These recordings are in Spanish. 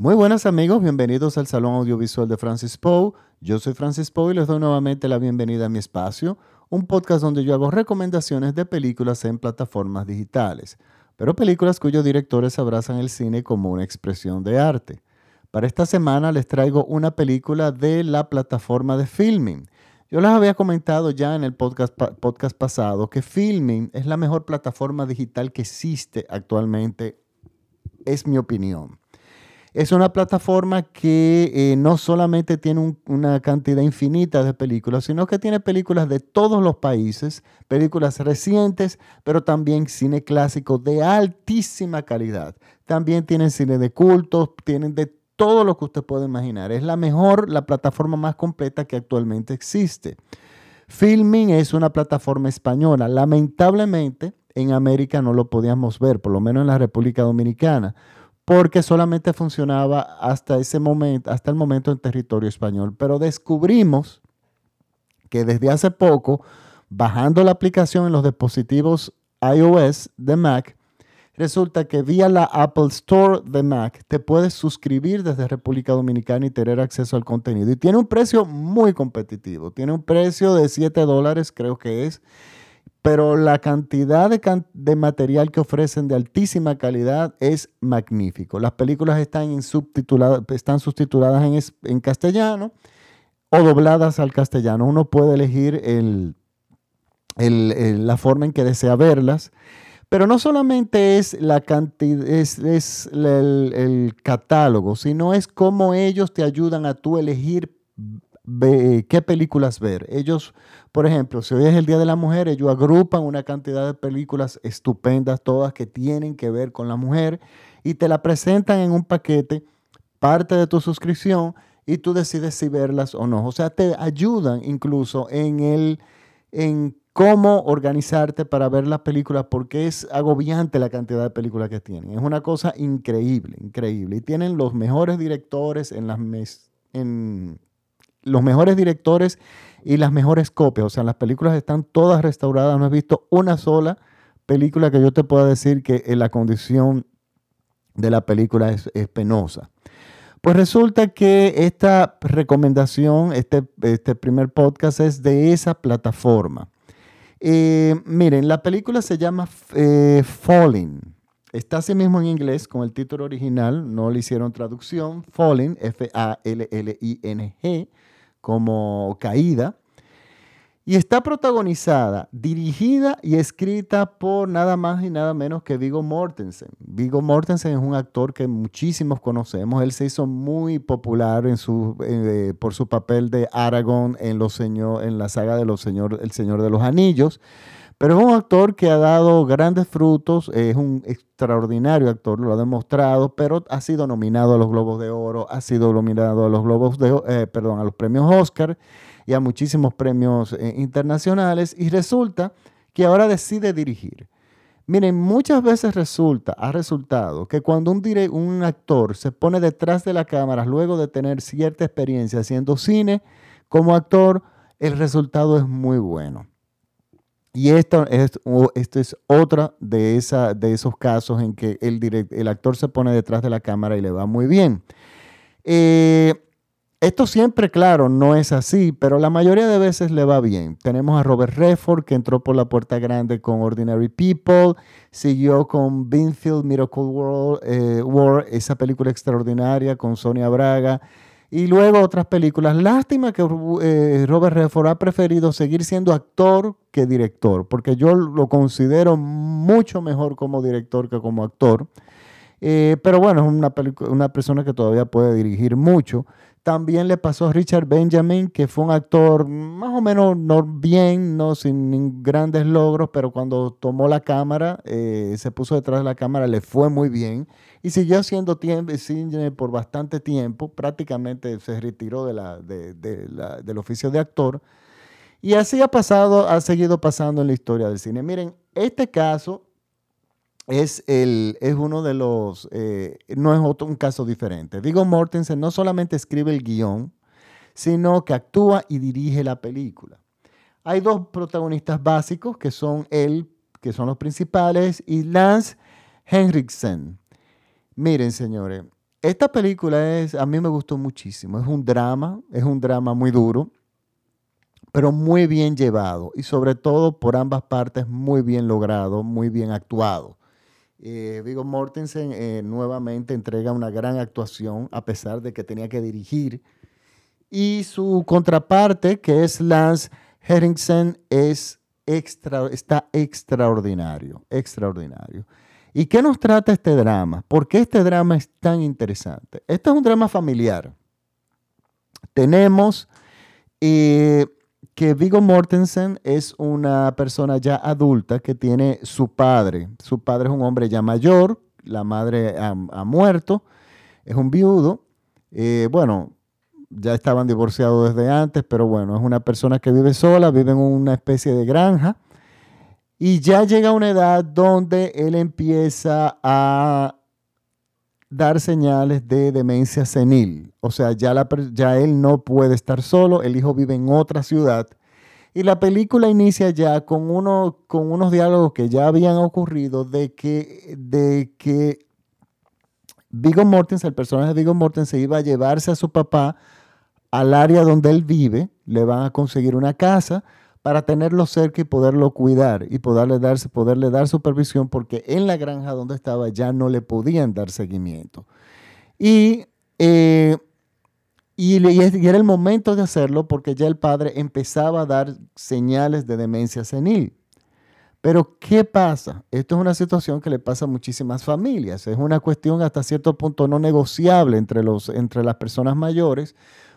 Muy buenas amigos, bienvenidos al Salón Audiovisual de Francis Poe. Yo soy Francis Poe y les doy nuevamente la bienvenida a mi espacio, un podcast donde yo hago recomendaciones de películas en plataformas digitales, pero películas cuyos directores abrazan el cine como una expresión de arte. Para esta semana les traigo una película de la plataforma de Filming. Yo les había comentado ya en el podcast, podcast pasado que Filming es la mejor plataforma digital que existe actualmente, es mi opinión. Es una plataforma que eh, no solamente tiene una cantidad infinita de películas, sino que tiene películas de todos los países, películas recientes, pero también cine clásico de altísima calidad. También tienen cine de cultos, tienen de todo lo que usted puede imaginar. Es la mejor, la plataforma más completa que actualmente existe. Filming es una plataforma española. Lamentablemente, en América no lo podíamos ver, por lo menos en la República Dominicana porque solamente funcionaba hasta ese momento, hasta el momento en territorio español. Pero descubrimos que desde hace poco, bajando la aplicación en los dispositivos iOS de Mac, resulta que vía la Apple Store de Mac te puedes suscribir desde República Dominicana y tener acceso al contenido. Y tiene un precio muy competitivo. Tiene un precio de 7 dólares, creo que es pero la cantidad de, material que ofrecen de altísima calidad es magnífico. Las películas están, en están subtituladas en, castellano o dobladas al castellano. Uno puede elegir la forma en que desea verlas. Pero no solamente es, la cantidad, es, el, el, catálogo, sino es cómo ellos te ayudan a tú elegir qué películas ver. Ellos, por ejemplo, si hoy es el Día de la Mujer, ellos agrupan una cantidad de películas estupendas, todas que tienen que ver con la mujer, y te la presentan en un paquete, parte de tu suscripción, y tú decides si verlas o no. O sea, te ayudan incluso en el en cómo organizarte para ver las películas, porque es agobiante la cantidad de películas que tienen. Es una cosa increíble, increíble. Y tienen los mejores directores en las en los mejores directores y las mejores copias. O sea, las películas están todas restauradas. No he visto una sola película que yo te pueda decir que la condición de la película es, penosa. Pues resulta que esta recomendación, este, este primer podcast es de esa plataforma. Eh, miren, la película se llama eh, Falling. Está así mismo en inglés con el título original, no le hicieron traducción. Falling, F-A-L-L-I-N-G como Caída. Y está protagonizada, dirigida y escrita por nada más y nada menos que Vigo Mortensen. Vigo Mortensen es un actor que muchísimos conocemos. Él se hizo muy popular eh, por su papel de Aragorn en, los en la saga de los señor, El Señor de los Anillos. Pero es un actor que ha dado grandes frutos, es un extraordinario actor, lo ha demostrado, pero ha sido nominado a los Globos de Oro, ha sido nominado a los Globos de, eh, perdón, a los premios Oscar y a muchísimos premios eh, internacionales y resulta que ahora decide dirigir. Miren, muchas veces resulta, ha resultado que cuando un, un actor se pone detrás de la cámara luego de tener cierta experiencia haciendo cine como actor, el resultado es muy bueno. Y esto es, esto es otra de, esa, de esos casos en que el, el actor se pone detrás de la cámara y le va muy bien. Eh, esto siempre, claro, no es así, pero la mayoría de veces le va bien. Tenemos a Robert Redford, que entró por la puerta grande con Ordinary People, siguió con Binfield Miracle World, eh, War, esa película extraordinaria con Sonia Braga. Y luego otras películas. Lástima que eh, Robert Redford ha preferido seguir siendo actor que director, porque yo lo considero mucho mejor como director que como actor. Eh, pero bueno, es una, una persona que todavía puede dirigir mucho. También le pasó a Richard Benjamin, que fue un actor más o menos no, bien, no sin grandes logros, pero cuando tomó la cámara, eh, se puso detrás de la cámara, le fue muy bien y siguió haciendo cine por bastante tiempo. Prácticamente se retiró de la, del oficio de actor. Y así ha pasado, ha seguido pasando en la historia del cine. Miren, este caso es, el, es uno de los, eh, no es otro, un caso diferente. Viggo Mortensen no solamente escribe el guion, sino que actúa y dirige la película. Hay dos protagonistas básicos que son él, que son los principales, y Lance Henriksen. Miren, señores, esta película es, a mí me gustó muchísimo. Es un drama, es un drama muy duro, pero muy bien llevado y sobre todo por ambas partes muy bien logrado, muy bien actuado. Eh, Viggo Mortensen eh, nuevamente entrega una gran actuación a pesar de que tenía que dirigir. Y su contraparte, que es Lance Henriksen, es está extraordinario, extraordinario. ¿Y qué nos trata este drama? ¿Por qué este drama es tan interesante? Este es un drama familiar. Tenemos eh, que Vigo Mortensen es una persona ya adulta que tiene su padre. Su padre es un hombre ya mayor, la madre ha, muerto, es un viudo. Eh, bueno, ya estaban divorciados desde antes, pero bueno, es una persona que vive sola, vive en una especie de granja y ya llega una edad donde él empieza a dar señales de demencia senil. O sea, ya, ya él no puede estar solo, el hijo vive en otra ciudad. Y la película inicia ya con, uno, con unos diálogos que ya habían ocurrido de que, de que Viggo Mortensen, el personaje de Viggo Mortensen, iba a llevarse a su papá al área donde él vive, le van a conseguir una casa para tenerlo cerca y poderlo cuidar y poderle, darse, poderle dar supervisión porque en la granja donde estaba ya no le podían dar seguimiento. Y, eh, y, era el momento de hacerlo porque ya el padre empezaba a dar señales de demencia senil. Pero ¿qué pasa? Esto es una situación que le pasa a muchísimas familias. Es una cuestión hasta cierto punto no negociable entre, los, entre las personas mayores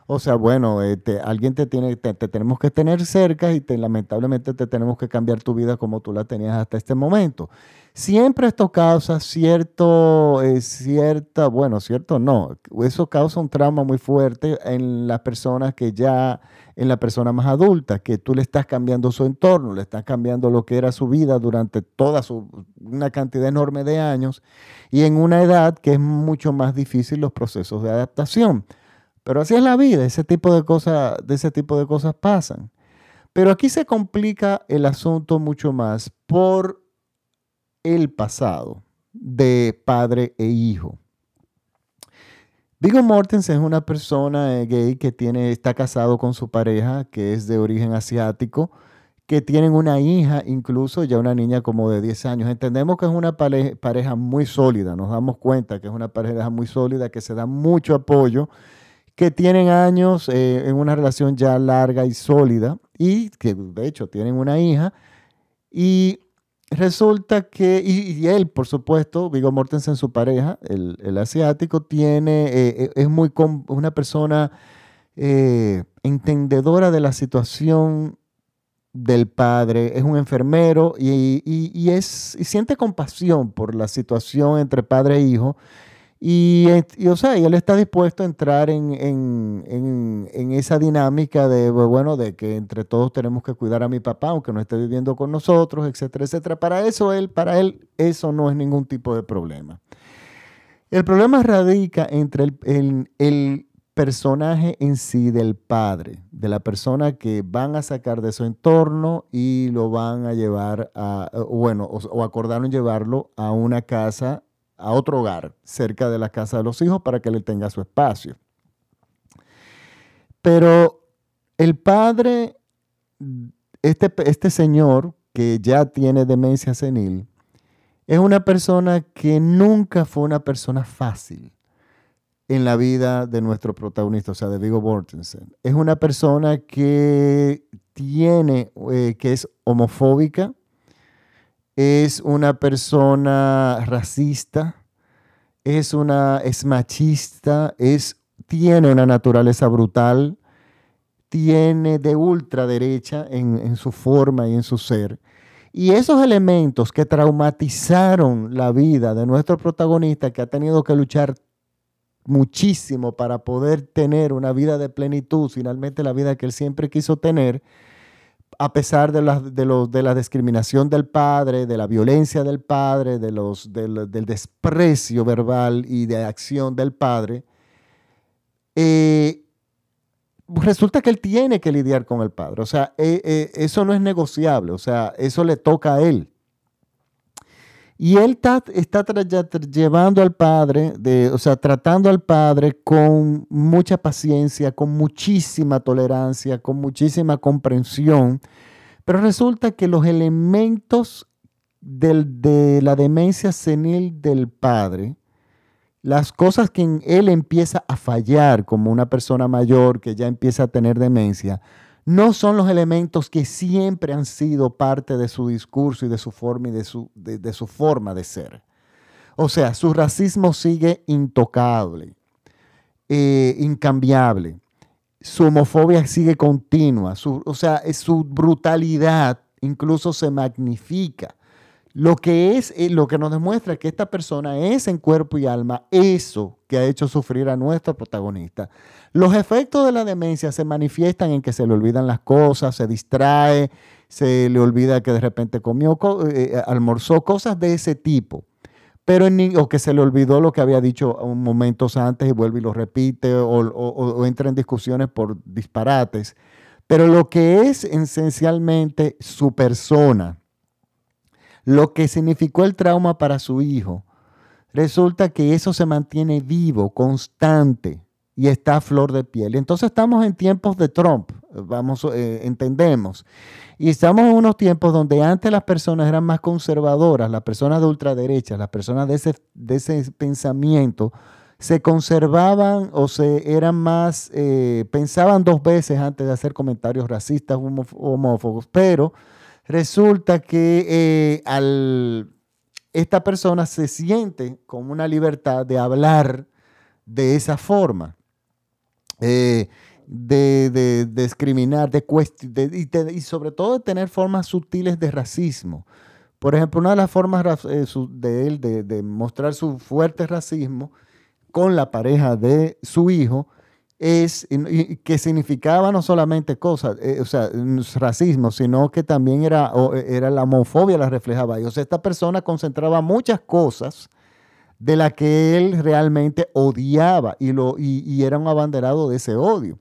o sea, bueno, este, alguien te tiene, te, tenemos que tener cerca y te, lamentablemente te tenemos que cambiar tu vida como tú la tenías hasta este momento. Siempre esto causa cierto, eh, cierta, bueno, cierto no, eso causa un trauma muy fuerte en las personas que ya, en la persona más adulta, que tú le estás cambiando su entorno, le estás cambiando lo que era su vida durante toda su, una cantidad enorme de años y en una edad que es mucho más difícil los procesos de adaptación. Pero así es la vida, ese tipo de cosas, ese tipo de cosas pasan. Pero aquí se complica el asunto mucho más por el pasado de padre e hijo. Viggo Mortensen es una persona eh, gay que tiene, está casado con su pareja, que es de origen asiático, que tienen una hija, incluso ya una niña como de 10 años. Entendemos que es una pareja muy sólida, nos damos cuenta que es una pareja muy sólida, que se da mucho apoyo que tienen años eh, en una relación ya larga y sólida y que de hecho tienen una hija. Y resulta que, y, él, por supuesto, Vigo Mortensen, su pareja, el, asiático, tiene, eh, eh, es muy una persona entendedora de la situación del padre, es un enfermero y, y, es, y siente compasión por la situación entre padre e hijo y, o sea, él está dispuesto a entrar en, esa dinámica de, bueno, de que entre todos tenemos que cuidar a mi papá, aunque no esté viviendo con nosotros, etcétera, etcétera. Para eso él, para él, eso no es ningún tipo de problema. El problema radica entre el, el personaje en sí del padre, de la persona que van a sacar de su entorno y lo van a llevar a, bueno, o acordaron llevarlo a una casa a otro hogar cerca de la casa de los hijos para que él tenga su espacio. Pero el padre, este, este señor que ya tiene demencia senil, es una persona que nunca fue una persona fácil en la vida de nuestro protagonista, o sea, de Vigo Mortensen. Es una persona que tiene, eh, que es homofóbica, es una persona racista, es una es machista, es tiene una naturaleza brutal, tiene de ultraderecha en, en su forma y en su ser. Y esos elementos que traumatizaron la vida de nuestro protagonista, que ha tenido que luchar muchísimo para poder tener una vida de plenitud, finalmente la vida que él siempre quiso tener, a pesar de la, de, la discriminación del padre, de la violencia del padre, de los, del, desprecio verbal y de acción del padre, eh, resulta que él tiene que lidiar con el padre. O sea, eh, eh, eso no es negociable, o sea, eso le toca a él. Y él está, está llevando al padre, o sea, tratando al padre con mucha paciencia, con muchísima tolerancia, con muchísima comprensión. Pero resulta que los elementos de la demencia senil del padre, las cosas que él empieza a fallar como una persona mayor que ya empieza a tener demencia, no son los elementos que siempre han sido parte de su discurso y de su forma y de su, de, su forma de ser. O sea, su racismo sigue intocable, eh, incambiable. Su homofobia sigue continua. o sea, su brutalidad incluso se magnifica. Lo que es, eh, lo que nos demuestra que esta persona es en cuerpo y alma eso que ha hecho sufrir a nuestro protagonista. Los efectos de la demencia se manifiestan en que se le olvidan las cosas, se distrae, se le olvida que de repente comió, eh, eh, almorzó, cosas de ese tipo. Pero o que se le olvidó lo que había dicho momentos antes y vuelve y lo repite, o entra en discusiones por disparates. Pero lo que es esencialmente su persona, lo que significó el trauma para su hijo, resulta que eso se mantiene vivo, constante y está a flor de piel. Entonces estamos en tiempos de Trump, vamos, eh, entendemos. Y estamos en unos tiempos donde antes las personas eran más conservadoras, las personas de ultraderecha, las personas de ese, de ese pensamiento, se conservaban o se eran más, eh, pensaban dos veces antes de hacer comentarios racistas, homófobos, pero resulta que eh, al, esta persona se siente con una libertad de hablar de esa forma, eh, de, discriminar, de, y, sobre todo de tener formas sutiles de racismo. Por ejemplo, una de las formas eh, de él de mostrar su fuerte racismo con la pareja de su hijo es que significaba no solamente cosas, eh, o sea, racismo, sino que también era, era la homofobia la reflejaba. Y, o sea, esta persona concentraba muchas cosas de las que él realmente odiaba y, lo, y era un abanderado de ese odio.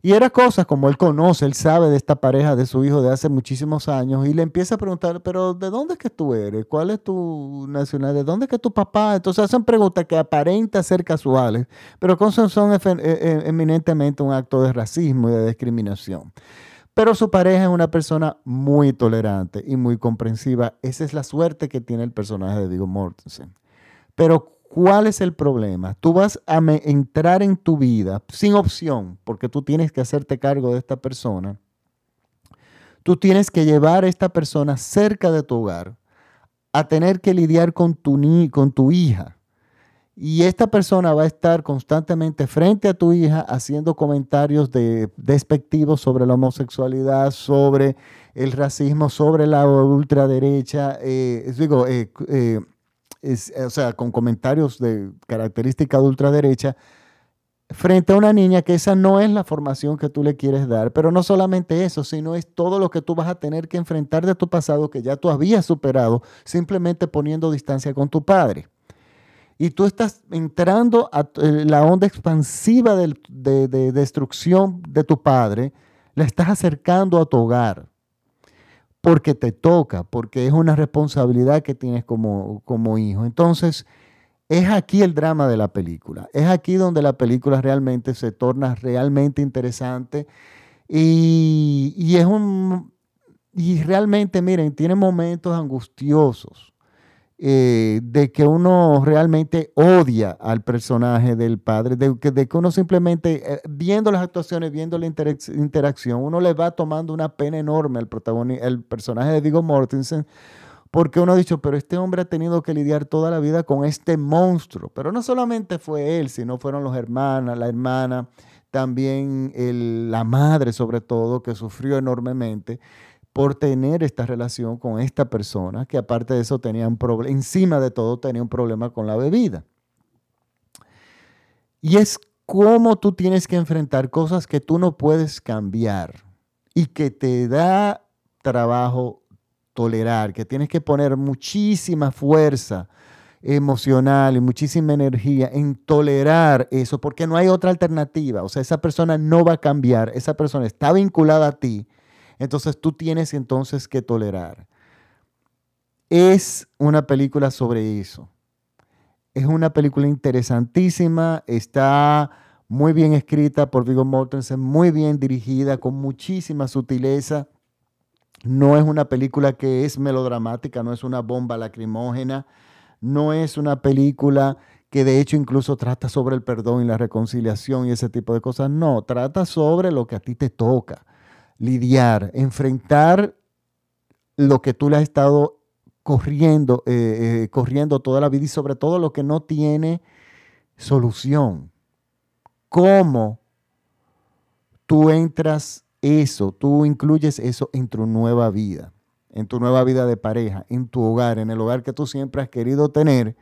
Y era cosas como él conoce, él sabe de esta pareja de su hijo de hace muchísimos años y le empieza a preguntar, pero ¿de dónde es que tú eres? ¿Cuál es tu nacionalidad? ¿De dónde es que tu papá? Entonces hacen preguntas que aparentan ser casuales, pero son e, e, eminentemente un acto de racismo y de discriminación. Pero su pareja es una persona muy tolerante y muy comprensiva. Esa es la suerte que tiene el personaje de Diego Mortensen. Pero ¿Cuál es el problema? Tú vas a entrar en tu vida sin opción, porque tú tienes que hacerte cargo de esta persona. Tú tienes que llevar a esta persona cerca de tu hogar, a tener que lidiar con tu, con tu hija. Y esta persona va a estar constantemente frente a tu hija haciendo comentarios de, despectivos sobre la homosexualidad, sobre el racismo, sobre la ultraderecha. Eh, digo, eh, eh, o sea, con comentarios de característica de ultraderecha, frente a una niña que esa no es la formación que tú le quieres dar. Pero no solamente eso, sino es todo lo que tú vas a tener que enfrentar de tu pasado que ya tú habías superado, simplemente poniendo distancia con tu padre. Y tú estás entrando a eh, la onda expansiva de, de destrucción de tu padre, le estás acercando a tu hogar porque te toca, porque es una responsabilidad que tienes como, como hijo. Entonces, es aquí el drama de la película. Es aquí donde la película realmente se torna realmente interesante. Y, y es un. Y realmente, miren, tiene momentos angustiosos. Eh, de que uno realmente odia al personaje del padre, de que, de que uno simplemente, eh, viendo las actuaciones, viendo la interacción, uno le va tomando una pena enorme al el personaje de Vigo Mortensen, porque uno ha dicho, pero este hombre ha tenido que lidiar toda la vida con este monstruo. Pero no solamente fue él, sino fueron los hermanos, la hermana, también la madre sobre todo, que sufrió enormemente por tener esta relación con esta persona, que aparte de eso tenía un problema, encima de todo tenía un problema con la bebida. Y es cómo tú tienes que enfrentar cosas que tú no puedes cambiar y que te da trabajo tolerar, que tienes que poner muchísima fuerza emocional y muchísima energía en tolerar eso, porque no hay otra alternativa. O sea, esa persona no va a cambiar, esa persona está vinculada a ti entonces tú tienes entonces que tolerar. es una película sobre eso. Es una película interesantísima, está muy bien escrita por Viggo Mortensen, muy bien dirigida, con muchísima sutileza. No es una película que es melodramática, no es una bomba lacrimógena, no es una película que de hecho incluso trata sobre el perdón y la reconciliación y ese tipo de cosas. No, trata sobre lo que a ti te toca, lidiar, enfrentar lo que tú le has estado corriendo, eh, eh, corriendo toda la vida y sobre todo lo que no tiene solución. ¿Cómo tú entras eso, tú incluyes eso en tu nueva vida, en tu nueva vida de pareja, en tu hogar, en el hogar que tú siempre has querido tener?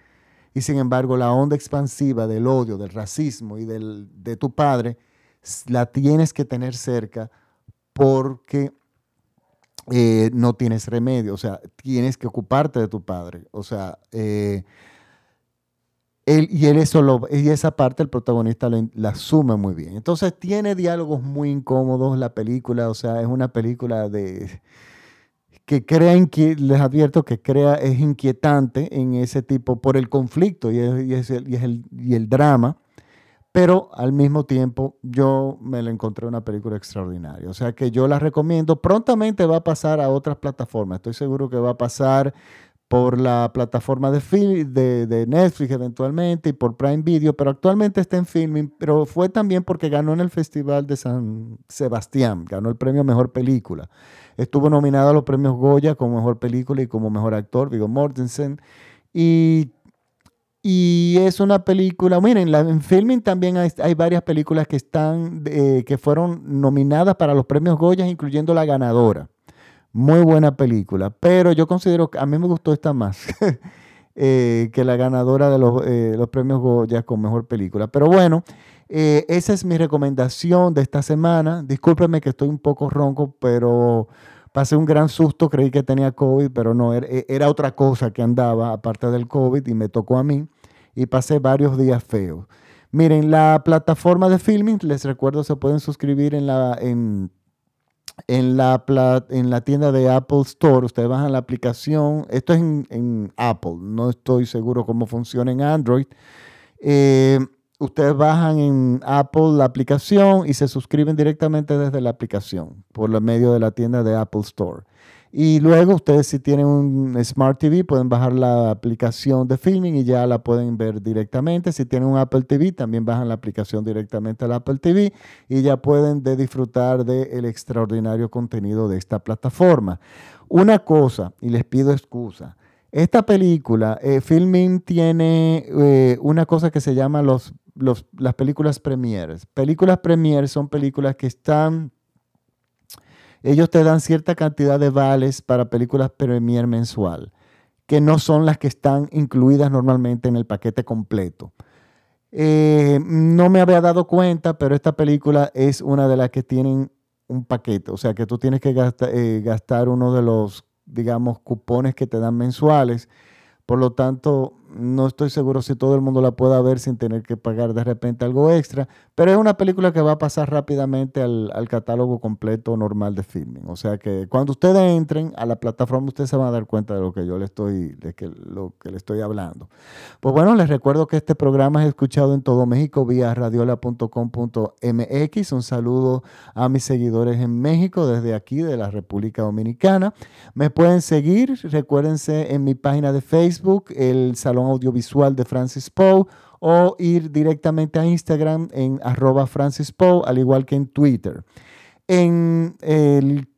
Y sin embargo, la onda expansiva del odio, del racismo y del, de tu padre, la tienes que tener cerca porque eh, no tienes remedio, o sea, tienes que ocuparte de tu padre, o sea, eh, él, y él eso y esa parte el protagonista la, asume muy bien. Entonces tiene diálogos muy incómodos la película, o sea, es una película de que crea, les advierto que crea, es inquietante en ese tipo por el conflicto y, es el, y el drama pero al mismo tiempo yo me la encontré una película extraordinaria. O sea que yo la recomiendo. Prontamente va a pasar a otras plataformas. Estoy seguro que va a pasar por la plataforma de, Netflix eventualmente y por Prime Video, pero actualmente está en filming, pero fue también porque ganó en el Festival de San Sebastián, ganó el premio Mejor Película. Estuvo nominado a los premios Goya como Mejor Película y como Mejor Actor, Viggo Mortensen, y y es una película, miren, en filming también hay, varias películas que están, eh, que fueron nominadas para los premios Goya, incluyendo la ganadora. Muy buena película, pero yo considero que a mí me gustó esta más eh, que la ganadora de los, eh, los, premios Goya con mejor película. Pero bueno, esa es mi recomendación de esta semana. Discúlpenme que estoy un poco ronco, pero pasé un gran susto, creí que tenía COVID, pero no, era, era otra cosa que andaba aparte del COVID y me tocó a mí y pasé varios días feos. Miren, la plataforma de filming, les recuerdo, se pueden suscribir en la, en, en la, en la tienda de Apple Store. Ustedes bajan la aplicación. Esto es en, Apple. No estoy seguro cómo funciona en Android. Eh, ustedes bajan en Apple la aplicación y se suscriben directamente desde la aplicación por medio de la tienda de Apple Store. Y luego ustedes si tienen un Smart TV pueden bajar la aplicación de filming y ya la pueden ver directamente. Si tienen un Apple TV también bajan la aplicación directamente al Apple TV y ya pueden de disfrutar del extraordinario contenido de esta plataforma. Una cosa, y les pido excusa, esta película, eh, Filming tiene eh, una cosa que se llama los, las películas premieres. Películas premieres son películas que están ellos te dan cierta cantidad de vales para películas premier mensual, que no son las que están incluidas normalmente en el paquete completo. Eh, no me había dado cuenta, pero esta película es una de las que tienen un paquete, o sea que tú tienes que eh, gastar uno de los, digamos, cupones que te dan mensuales. Por lo tanto, no estoy seguro si todo el mundo la pueda ver sin tener que pagar de repente algo extra, pero es una película que va a pasar rápidamente al, catálogo completo normal de filming. O sea que cuando ustedes entren a la plataforma, ustedes se van a dar cuenta de lo que yo le estoy, de que, lo que le estoy hablando. Pues bueno, les recuerdo que este programa es escuchado en todo México vía radiola.com.mx. Un saludo a mis seguidores en México desde aquí, de la República Dominicana. Me pueden seguir, recuérdense en mi página de Facebook, el Salón Audiovisual de Francis Poe o ir directamente a Instagram en arroba Francis Poe, al igual que en Twitter. En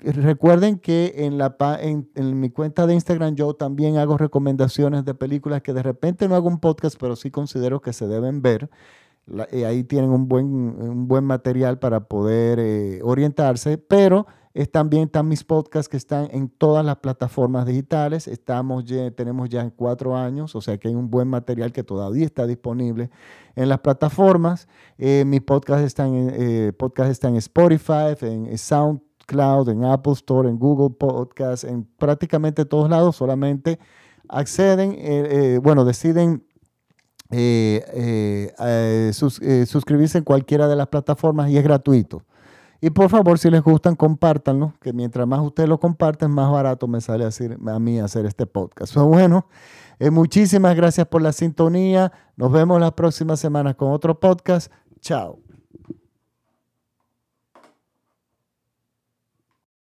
recuerden que en, mi cuenta de Instagram yo también hago recomendaciones de películas que de repente no hago un podcast, pero sí considero que se deben ver. y ahí tienen un buen, un buen material para poder eh, orientarse, pero también están mis podcasts que están en todas las plataformas digitales. Estamos tenemos ya cuatro años, o sea que hay un buen material que todavía está disponible en las plataformas. Eh, mis podcasts están, en, eh, están en Spotify, en SoundCloud, en Apple Store, en Google Podcasts, en prácticamente todos lados. Solamente acceden, eh, bueno, deciden suscribirse en cualquiera de las plataformas y es gratuito. Y por favor, si les gustan, compártanlo, que mientras más ustedes lo comparten, más barato me sale a mí hacer este podcast. bueno, eh, muchísimas gracias por la sintonía. Nos vemos la próxima semana con otro podcast. Chao.